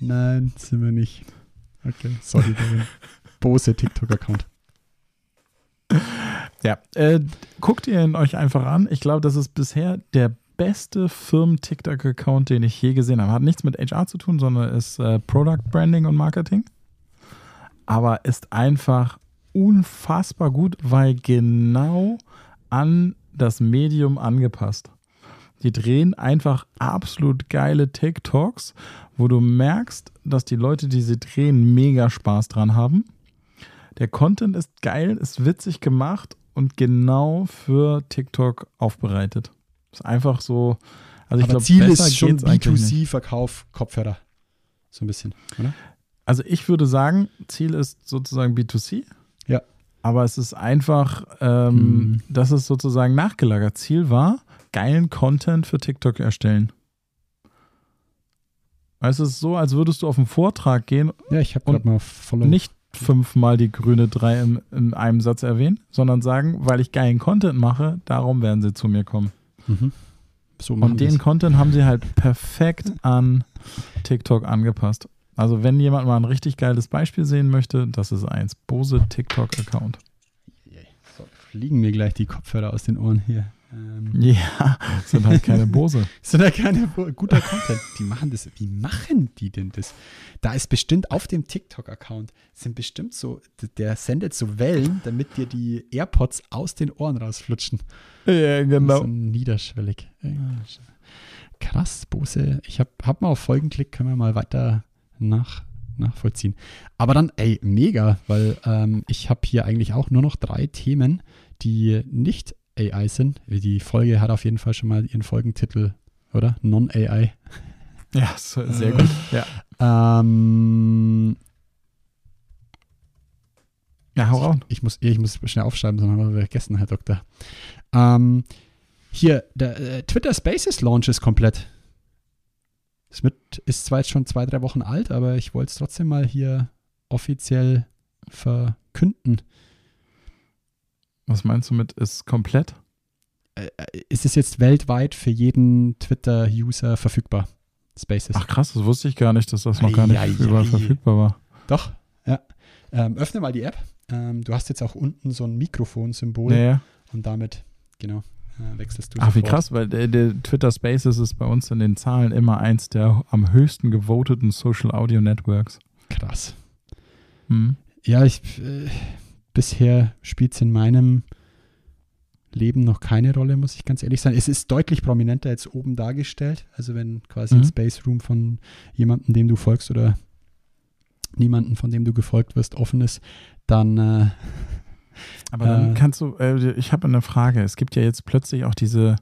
nein, sind wir nicht. Okay, sorry, Robin. Bose TikTok-Account. Ja, äh, guckt ihr ihn euch einfach an. Ich glaube, das ist bisher der beste Firmen-TikTok-Account, den ich je gesehen habe. Hat nichts mit HR zu tun, sondern ist äh, Product Branding und Marketing. Aber ist einfach unfassbar gut, weil genau an das Medium angepasst. Die drehen einfach absolut geile TikToks, wo du merkst, dass die Leute, die sie drehen, mega Spaß dran haben. Der Content ist geil, ist witzig gemacht und genau für TikTok aufbereitet. Ist einfach so. Also ich glaube, Ziel ist schon geht's eigentlich nicht. B2C-Verkauf Kopfhörer. So ein bisschen, oder? Also ich würde sagen, Ziel ist sozusagen B2C. Ja. Aber es ist einfach, ähm, Mhm. das ist sozusagen nachgelagert. Ziel war, geilen Content für TikTok erstellen. Es ist so, als würdest du auf einen Vortrag gehen Ja, ich habe gerade mal Follow. nicht fünfmal die grüne 3 im, in einem Satz erwähnen, sondern sagen, weil ich geilen Content mache, darum werden sie zu mir kommen. Mhm. So Und den wir's. Content haben sie halt perfekt an TikTok angepasst. Also wenn jemand mal ein richtig geiles Beispiel sehen möchte, das ist eins. Bose TikTok-Account. So, fliegen mir gleich die Kopfhörer aus den Ohren hier. Ähm, Ja, sind halt keine Bose. sind ja keine guter Content. Die machen das. Wie machen die denn das? Da ist bestimmt auf dem TikTok-Account sind bestimmt so, der sendet so Wellen, damit dir die AirPods aus den Ohren rausflutschen. ja, genau. So niederschwellig. Krass, Bose. Ich habe hab mal auf Folgenklick, können wir mal weiter nach, nachvollziehen. Aber dann, ey, mega, weil ähm, ich habe hier eigentlich auch nur noch drei Themen, die nicht AI sind. Die Folge hat auf jeden Fall schon mal ihren Folgentitel, oder? Non-AI. Ja, sehr gut. Ja. Ähm, ja, hau raus. ich, muss, ich muss schnell aufschreiben, sonst haben wir vergessen, Herr Doktor. Ähm, hier, der äh, Twitter Spaces Launch ist komplett. Das mit, ist zwar jetzt schon zwei, drei Wochen alt, aber ich wollte es trotzdem mal hier offiziell verkünden. Was meinst du mit ist komplett? Äh, äh, ist es jetzt weltweit für jeden Twitter-User verfügbar? Spaces. Ach krass, das wusste ich gar nicht, dass das noch gar nicht Ei, überall ei. verfügbar war. Doch, ja. Ähm, öffne mal die App. Ähm, du hast jetzt auch unten so ein Mikrofon-Symbol Ja, ja. und damit, genau, äh, wechselst du Ach, wie sofort. krass, weil der, der Twitter Spaces ist bei uns in den Zahlen immer eins der am höchsten gevoteten Social Audio Networks. Krass. Hm. Ja, ich äh, bisher spielt es in meinem Leben noch keine Rolle, muss ich ganz ehrlich sagen. Es ist deutlich prominenter jetzt oben dargestellt. Also wenn quasi ein Mhm. Space Room von jemandem, dem du folgst oder niemanden, von dem du gefolgt wirst, offen ist, dann äh, Aber dann Äh. kannst du, äh, ich habe eine Frage. Es gibt ja jetzt plötzlich auch diese,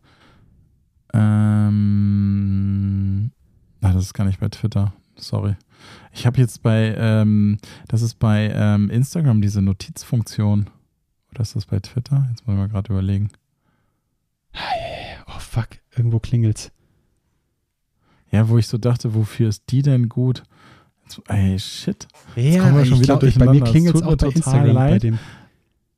ähm, na, das ist gar nicht bei Twitter. Sorry. Ich habe jetzt bei, ähm, das ist bei ähm, Instagram diese Notizfunktion. Oder ist das bei Twitter? Jetzt muss ich mal gerade überlegen. oh fuck, irgendwo klingelt's. Ja, wo ich so dachte, wofür ist die denn gut? Jetzt, ey, shit. Ja, kommen wir schon wieder glaub, ich, bei mir durcheinander. Es klingelt es tut auch bei Instagram bei leid. dem.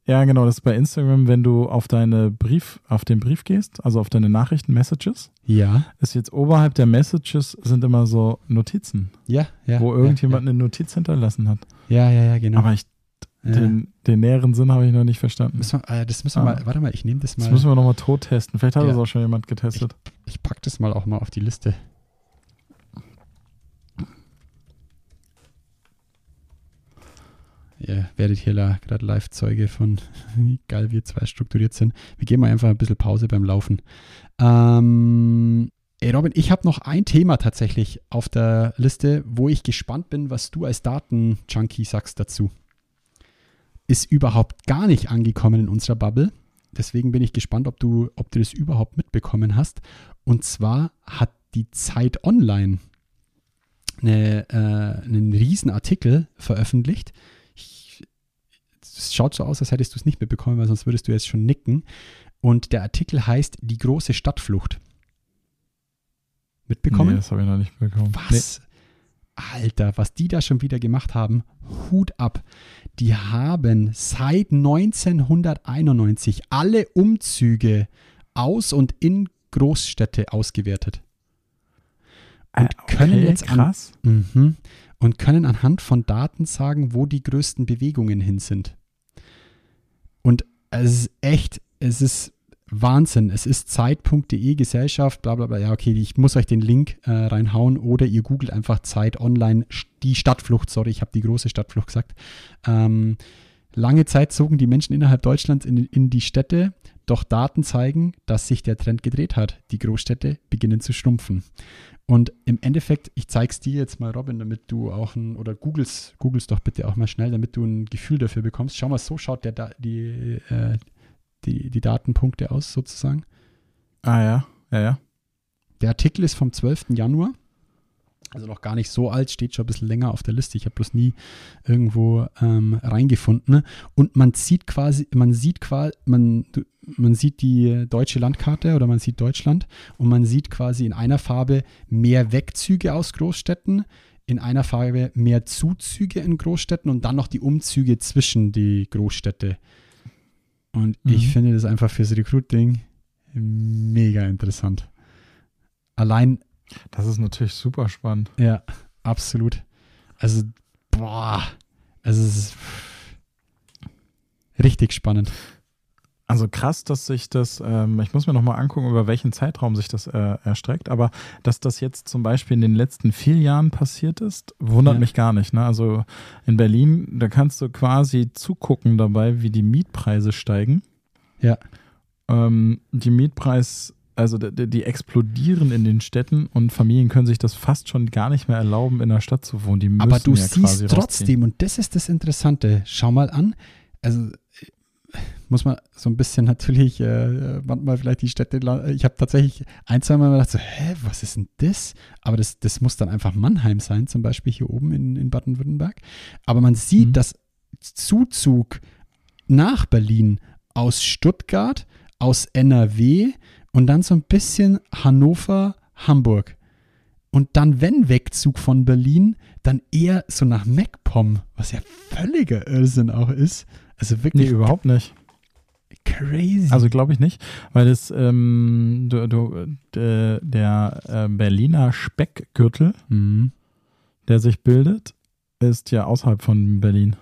Ja, genau, das ist bei Instagram, wenn du auf deine Brief, auf den Brief gehst, also auf deine Nachrichten, Messages, Ja, ist jetzt oberhalb der Messages sind immer so Notizen, ja, ja. wo ja, irgendjemand eine Notiz hinterlassen hat. Ja, ja, ja, genau. Aber ich, ja. den, den näheren Sinn habe ich noch nicht verstanden. müssen wir, äh, das müssen wir Ah. mal, warte mal, ich nehme das mal. Das müssen wir nochmal tot testen. Vielleicht hat Ja. das auch schon jemand getestet. Ich packe das mal auch mal auf die Liste. Ihr werdet hier gerade Live-Zeuge von, wie geil wir zwei strukturiert sind. Wir geben mal einfach ein bisschen Pause beim Laufen. Ähm, ey Robin, ich habe noch ein Thema tatsächlich auf der Liste, wo ich gespannt bin, was du als Daten-Junkie sagst dazu. Ist überhaupt gar nicht angekommen in unserer Bubble. Deswegen bin ich gespannt, ob du, ob du das überhaupt mitbekommen hast. Und zwar hat die Zeit Online eine, äh, einen riesen Artikel veröffentlicht. Es schaut so aus, als hättest du es nicht mitbekommen, weil sonst würdest du jetzt schon nicken. Und der Artikel heißt Die große Stadtflucht. Mitbekommen? Nee, das habe ich noch nicht bekommen. Was? Alter, was die da schon wieder gemacht haben, Hut ab. Die haben seit 1991 alle Umzüge aus und in Großstädte ausgewertet. Nee. Und können okay, jetzt an- krass. Mhm. Und können anhand von Daten sagen, wo die größten Bewegungen hin sind. Und es ist echt, es ist Wahnsinn. Es ist Zeit.de Gesellschaft, bla bla bla. Ja, okay, ich muss euch den Link äh, reinhauen oder ihr googelt einfach Zeit online, die Stadtflucht, sorry, ich habe die große Stadtflucht gesagt. Ähm, lange Zeit zogen die Menschen innerhalb Deutschlands in, in die Städte, doch Daten zeigen, dass sich der Trend gedreht hat. Die Großstädte beginnen zu schrumpfen. Und im Endeffekt, ich zeige es dir jetzt mal, Robin, damit du auch ein, oder googelst, googelst doch bitte auch mal schnell, damit du ein Gefühl dafür bekommst. Schau mal, so schaut der da, die, äh, die, die Datenpunkte aus, sozusagen. Ah ja, ja, ja. Der Artikel ist vom 12. Januar, also noch gar nicht so alt, steht schon ein bisschen länger auf der Liste. Ich habe bloß nie irgendwo ähm, reingefunden. Und man sieht quasi, man sieht quasi, man, man sieht die deutsche Landkarte oder man sieht Deutschland und man sieht quasi in einer Farbe mehr Wegzüge aus Großstädten, in einer Farbe mehr Zuzüge in Großstädten und dann noch die Umzüge zwischen die Großstädte. Und ich Mhm. finde das einfach fürs Recruiting mega interessant. Allein, Das ist natürlich super spannend. ja, absolut. Also, boah, also es ist richtig spannend. Also krass, dass sich das, ähm, ich muss mir nochmal angucken, über welchen Zeitraum sich das äh, erstreckt, aber dass das jetzt zum Beispiel in den letzten vier Jahren passiert ist, wundert Ja. mich gar nicht. Ne? Also in Berlin, da kannst du quasi zugucken dabei, wie die Mietpreise steigen. Ja. Ähm, die Mietpreis, also die, die explodieren in den Städten und Familien können sich das fast schon gar nicht mehr erlauben, in der Stadt zu wohnen. Die müssen Aber du ja siehst trotzdem, und das ist das Interessante, schau mal an, also äh, muss man so ein bisschen natürlich äh, manchmal vielleicht die Städte, ich habe tatsächlich ein, zwei Mal gedacht so, hä, was ist denn das? Aber das, das muss dann einfach Mannheim sein, zum Beispiel hier oben in, in Baden-Württemberg. Aber man sieht, Mhm. dass Zuzug nach Berlin aus Stuttgart, aus NRW und dann so ein bisschen Hannover, Hamburg. Und dann, wenn Wegzug von Berlin, dann eher so nach MacPom, was ja völliger Irrsinn auch ist. Also Nee, wirklich überhaupt nicht. crazy. Also glaube ich nicht, weil das ähm, du, du, der, der äh, Berliner Speckgürtel, Mhm. der sich bildet, ist ja außerhalb von Berlin.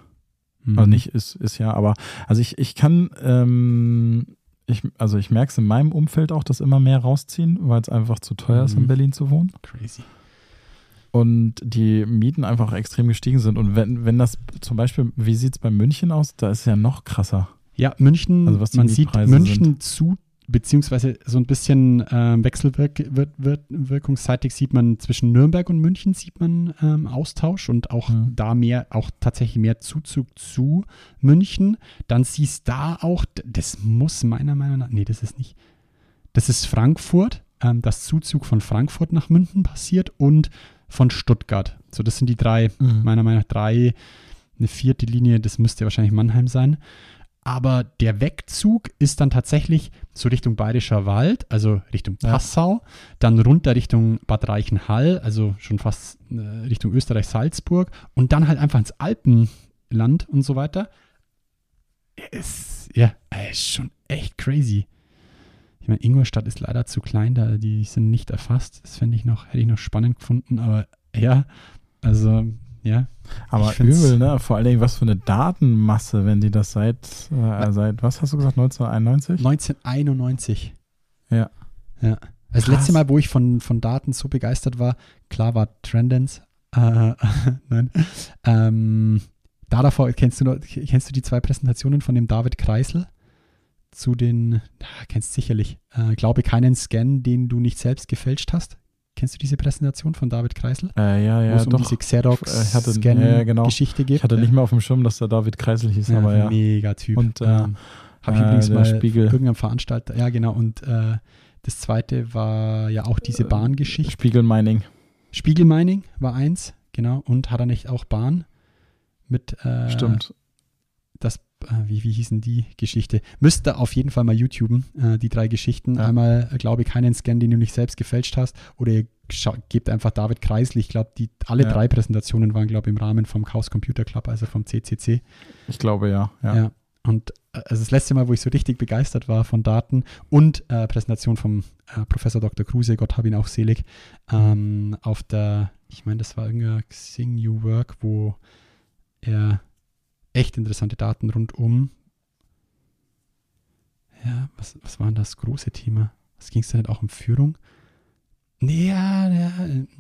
Mhm. Also nicht ist, ist ja, aber also ich, ich kann, ähm, ich, also ich merke es in meinem Umfeld auch, dass immer mehr rausziehen, weil es einfach zu teuer ist, Mhm. in Berlin zu wohnen. Crazy. Und die Mieten einfach extrem gestiegen sind. Und wenn, wenn das zum Beispiel, wie sieht es bei München aus? Da ist es ja noch krasser. Ja, München, Also was man sieht München zu, beziehungsweise so ein bisschen ähm, wechselwirkungsseitig sieht man zwischen Nürnberg und München sieht man ähm, Austausch und auch Mhm. da mehr, auch tatsächlich mehr Zuzug zu München. Dann siehst da auch, das muss meiner Meinung nach, nee, das ist nicht, das ist Frankfurt, ähm, dass Zuzug von Frankfurt nach München passiert und von Stuttgart. So, das sind die drei meiner Meinung nach drei, eine vierte Linie, das müsste wahrscheinlich Mannheim sein. Aber der Wegzug ist dann tatsächlich so Richtung Bayerischer Wald, also Richtung Ja. Passau, dann runter Richtung Bad Reichenhall, also schon fast äh, Richtung Österreich-Salzburg und dann halt einfach ins Alpenland und so weiter. Ist, ja, ist schon echt crazy. Ich meine, Ingolstadt ist leider zu klein, da die sind nicht erfasst. Das fände ich noch, hätte ich noch spannend gefunden, aber ja, also ja. Aber übel, ne? Vor allen Dingen, was für eine Datenmasse, wenn die das seit, äh, seit was hast du gesagt, 1991? 1991. Ja. Ja. Das Krass. letzte Mal, wo ich von, von Daten so begeistert war, klar war Trendance. Äh, nein. Ähm, da davor, kennst du noch, kennst du die zwei Präsentationen von dem David Kreisel? Zu den, kennst sicherlich, äh, glaube keinen Scan, den du nicht selbst gefälscht hast. Kennst du diese Präsentation von David Kreisel? Äh, ja, wo ja, es um diese Ich hatte- ja, genau. Xerox-Scan-Geschichte geht. Ich hatte nicht mehr auf dem Schirm, dass der David Kreisel hieß, ja, aber ja. Mega Typ. Und, äh, ähm, habe ich äh, übrigens mal Spiegel. irgendeinem Veranstalter, ja genau, und äh, das zweite war ja auch diese Äh, Bahngeschichte. Spiegel Mining. Spiegelmining war eins, genau, und hat er nicht auch Bahn mit äh, Stimmt. Das, äh, wie, wie hießen die Geschichte? Müsste auf jeden Fall mal YouTuben, äh, die drei Geschichten. Ja. Einmal, äh, glaube ich, keinen Scan, den du nicht selbst gefälscht hast, oder ihr gebt einfach David Kreisel. Ich glaube, die alle Ja. drei Präsentationen waren, glaube ich, im Rahmen vom Chaos Computer Club, also vom CCC. Ich glaube ja. ja. Ja. Und also das letzte Mal, wo ich so richtig begeistert war von Daten und äh, Präsentation vom äh, Professor Dr. Kruse, Gott hab ihn auch selig, ähm, auf der, ich meine, das war irgendein Xing New Work, wo er echt interessante Daten rund um, ja, was, was war denn das große Thema? Was ging es denn nicht auch um Führung? Nee, ja, ja,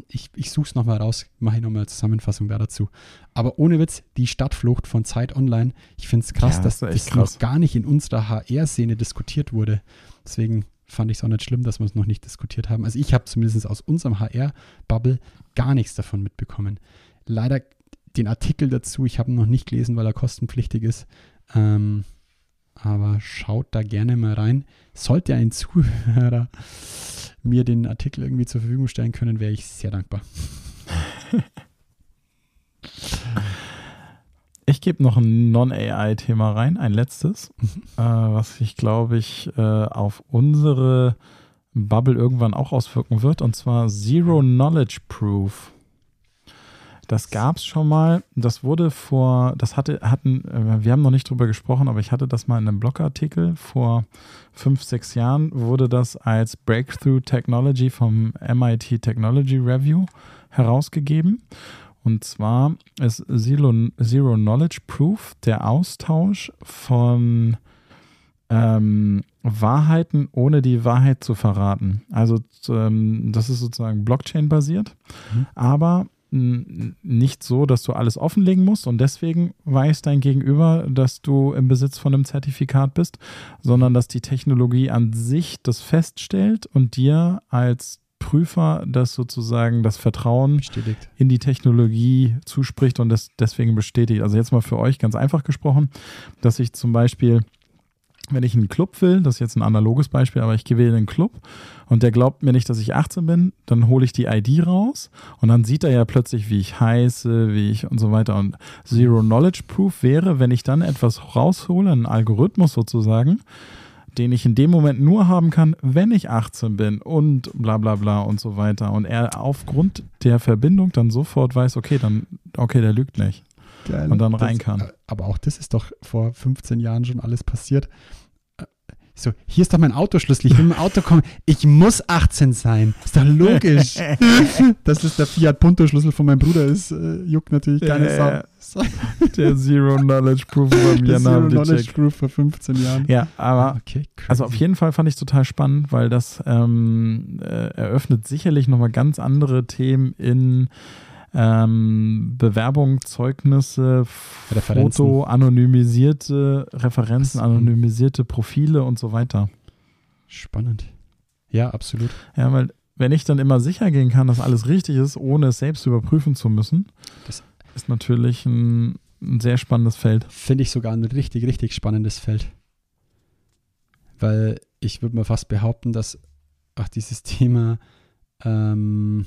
ich, ich suche es nochmal raus, mache ich nochmal eine Zusammenfassung da dazu. Aber ohne Witz, die Stadtflucht von Zeit Online, ich finde es krass, Ja, dass das krass. noch gar nicht in unserer HR-Szene diskutiert wurde. Deswegen fand ich es auch nicht schlimm, dass wir es noch nicht diskutiert haben. Also ich habe zumindest aus unserem HR-Bubble gar nichts davon mitbekommen. Leider den Artikel dazu, ich habe ihn noch nicht gelesen, weil er kostenpflichtig ist. Ähm, aber schaut da gerne mal rein. Sollte ein Zuhörer mir den Artikel irgendwie zur Verfügung stellen können, wäre ich sehr dankbar. Ich gebe noch ein Non-AI-Thema rein, ein letztes, äh, was sich, glaube ich, äh, auf unsere Bubble irgendwann auch auswirken wird, und zwar Zero Knowledge Proof. Das gab es schon mal. Das wurde vor, das hatte, hatten, äh, wir haben noch nicht drüber gesprochen, aber ich hatte das mal in einem Blogartikel vor fünf, sechs Jahren, wurde das als Breakthrough Technology vom MIT Technology Review herausgegeben. Und zwar ist Zero, Zero Knowledge Proof der Austausch von ähm, Wahrheiten ohne die Wahrheit zu verraten. Also ähm, das ist sozusagen Blockchain-basiert, Mhm. aber nicht so, dass du alles offenlegen musst und deswegen weiß dein Gegenüber, dass du im Besitz von einem Zertifikat bist, sondern dass die Technologie an sich das feststellt und dir als Prüfer das sozusagen das Vertrauen Bestätigt. in die Technologie zuspricht und das deswegen bestätigt. Also jetzt mal für euch ganz einfach gesprochen, dass ich zum Beispiel, wenn ich in einen Club will, das ist jetzt ein analoges Beispiel, aber ich gehe in einen Club und der glaubt mir nicht, dass ich 18 bin, dann hole ich die ID raus und dann sieht er ja plötzlich, wie ich heiße, wie ich und so weiter. Und Zero Knowledge Proof wäre, wenn ich dann etwas raushole, einen Algorithmus sozusagen, den ich in dem Moment nur haben kann, wenn ich 18 bin und bla bla bla und so weiter. Und er aufgrund der Verbindung dann sofort weiß, okay, dann, okay, der lügt nicht. Geil. Und dann Das- rein kann. Aber auch das ist doch vor 15 Jahren schon alles passiert. Äh, So, hier ist doch mein Autoschlüssel. Ich will mit dem Auto kommen. Ich muss 18 sein. Ist doch logisch. Dass es der Fiat Punto Schlüssel von meinem Bruder ist, äh, juckt natürlich keine Ja, Sau. ja. Der Zero Knowledge Proof Das Jan Zero Knowledge Check. Proof vor 15 Jahren. Ja, aber okay, crazy. Also auf jeden Fall fand ich es total spannend, weil das ähm, äh, eröffnet sicherlich nochmal ganz andere Themen in ähm, Bewerbung, Zeugnisse, Referenzen. Foto, anonymisierte Referenzen, so. anonymisierte Profile und so weiter. Spannend. Ja, absolut. Ja, weil wenn ich dann immer sicher gehen kann, dass alles richtig ist, ohne es selbst überprüfen zu müssen, Das- ist natürlich ein, ein sehr spannendes Feld. Finde ich sogar ein richtig, richtig spannendes Feld. Weil ich würde mal fast behaupten, dass auch dieses Thema ähm,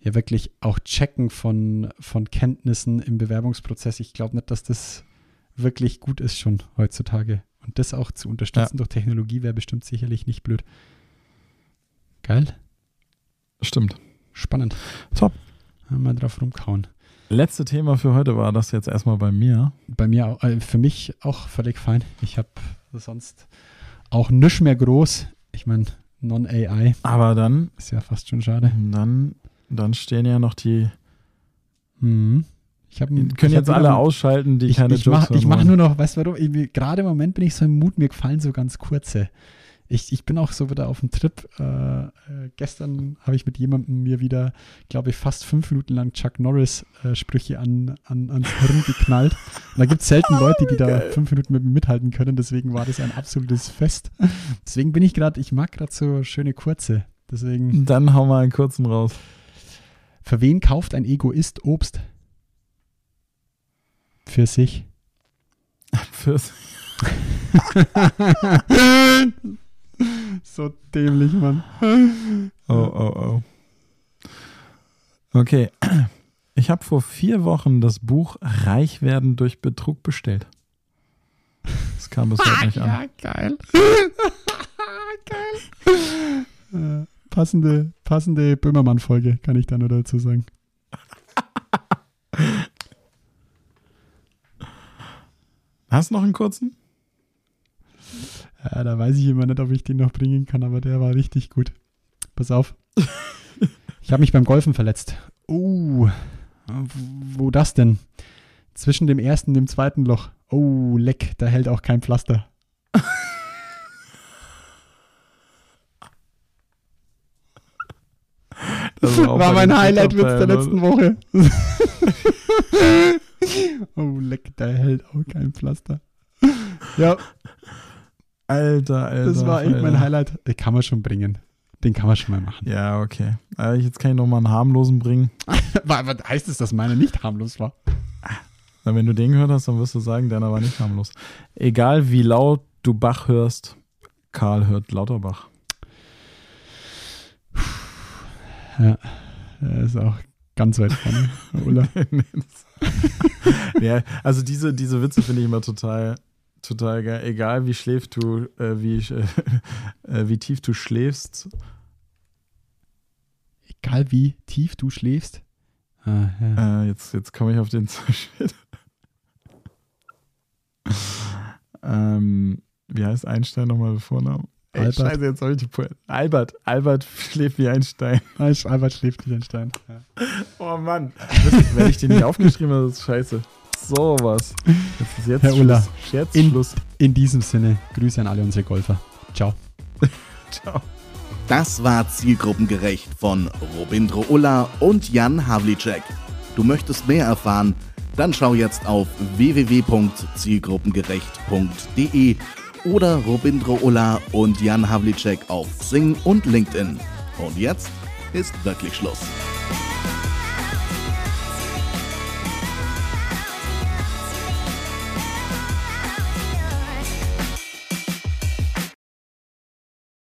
ja wirklich auch Checken von, von Kenntnissen im Bewerbungsprozess, ich glaube nicht, dass das wirklich gut ist schon heutzutage. Und das auch zu unterstützen durch Technologie wäre bestimmt sicherlich nicht blöd. Geil, Stimmt. spannend. Top. Mal drauf rumkauen. Letzte Thema für heute war das jetzt erstmal bei mir. bei mir, auch, äh, für mich auch völlig fein. Ich habe sonst auch nichts mehr groß. Ich meine, Non-AI Aber dann ist ja fast schon schade. Dann, dann stehen ja noch die. Mhm. Ich habe Können jetzt alle ausschalten, die ich, keine ich Jokes mach, ich hören mach wollen. nur noch, weißt du warum? Ich- Gerade im Moment bin ich so im Mut, mir gefallen so ganz kurze. Ich, ich bin auch so wieder auf dem Trip. Äh, äh, gestern habe ich mit jemandem mir wieder, glaube ich, fast fünf Minuten lang Chuck Norris-Sprüche an, an, ans Hirn geknallt. Und da gibt es selten Leute, die da fünf Minuten mit mir mithalten können. Deswegen war das ein absolutes Fest. Deswegen bin ich gerade, ich mag gerade so schöne kurze. Deswegen, Dann hau mal einen kurzen raus. Für wen kauft ein Egoist Obst? Für sich. Fürs so dämlich, Mann. oh, oh, oh. Okay. Ich habe vor vier Wochen das Buch Reich werden durch Betrug bestellt. Das kam bis heute nicht an. geil. geil. Passende, passende Böhmermann-Folge, kann ich da nur dazu sagen. Hast du noch einen kurzen? Ja, da weiß ich immer nicht, ob ich den noch bringen kann, aber der war richtig gut. Pass auf. Ich habe mich beim Golfen verletzt. Uh, wo das denn? Zwischen dem ersten und dem zweiten Loch. Oh, leck, da hält auch kein Pflaster. Das auch war mein den Highlight-Witz der letzten Woche. oh, leck, da hält auch kein Pflaster. Ja, Alter, Alter. das war echt mein. Highlight. Den kann man schon bringen. Den kann man schon mal machen. Ja, okay. Äh, jetzt kann ich noch mal einen harmlosen bringen. Was heißt es, dass meine nicht harmlos war? Na, wenn du den gehört hast, dann wirst du sagen, deiner war nicht harmlos. Egal wie laut du Bach hörst, Karl hört Lauterbach. Ja, ist auch ganz weit vorne, Ulla. ja, also diese, diese Witze finde ich immer total, total geil. Egal wie schläft du, äh, wie, äh, wie tief du schläfst. Egal wie tief du schläfst. Ah, ja. Äh, jetzt jetzt komme ich auf den Shit. ähm, wie heißt Einstein nochmal der Vorname? Ey, Albert. Scheiße, jetzt habe ich die Po- Albert. Albert schläft wie ein Stein. Albert, schläft wie ein Stein. Ja. Oh Mann. Wenn ich den nicht aufgeschrieben habe, das ist scheiße. So was. Jetzt ist jetzt Herr Ulla, Schluss. Jetzt in- Schluss. In diesem Sinne, Grüße an alle unsere Golfer. Ciao. Ciao. Das war Zielgruppengerecht von Robindro Ulla und Jan Havlicek. Du möchtest mehr erfahren? Dann schau jetzt auf www.zielgruppengerecht.de oder Robindro Ulla und Jan Havlicek auf Sing und LinkedIn. Und jetzt ist wirklich Schluss.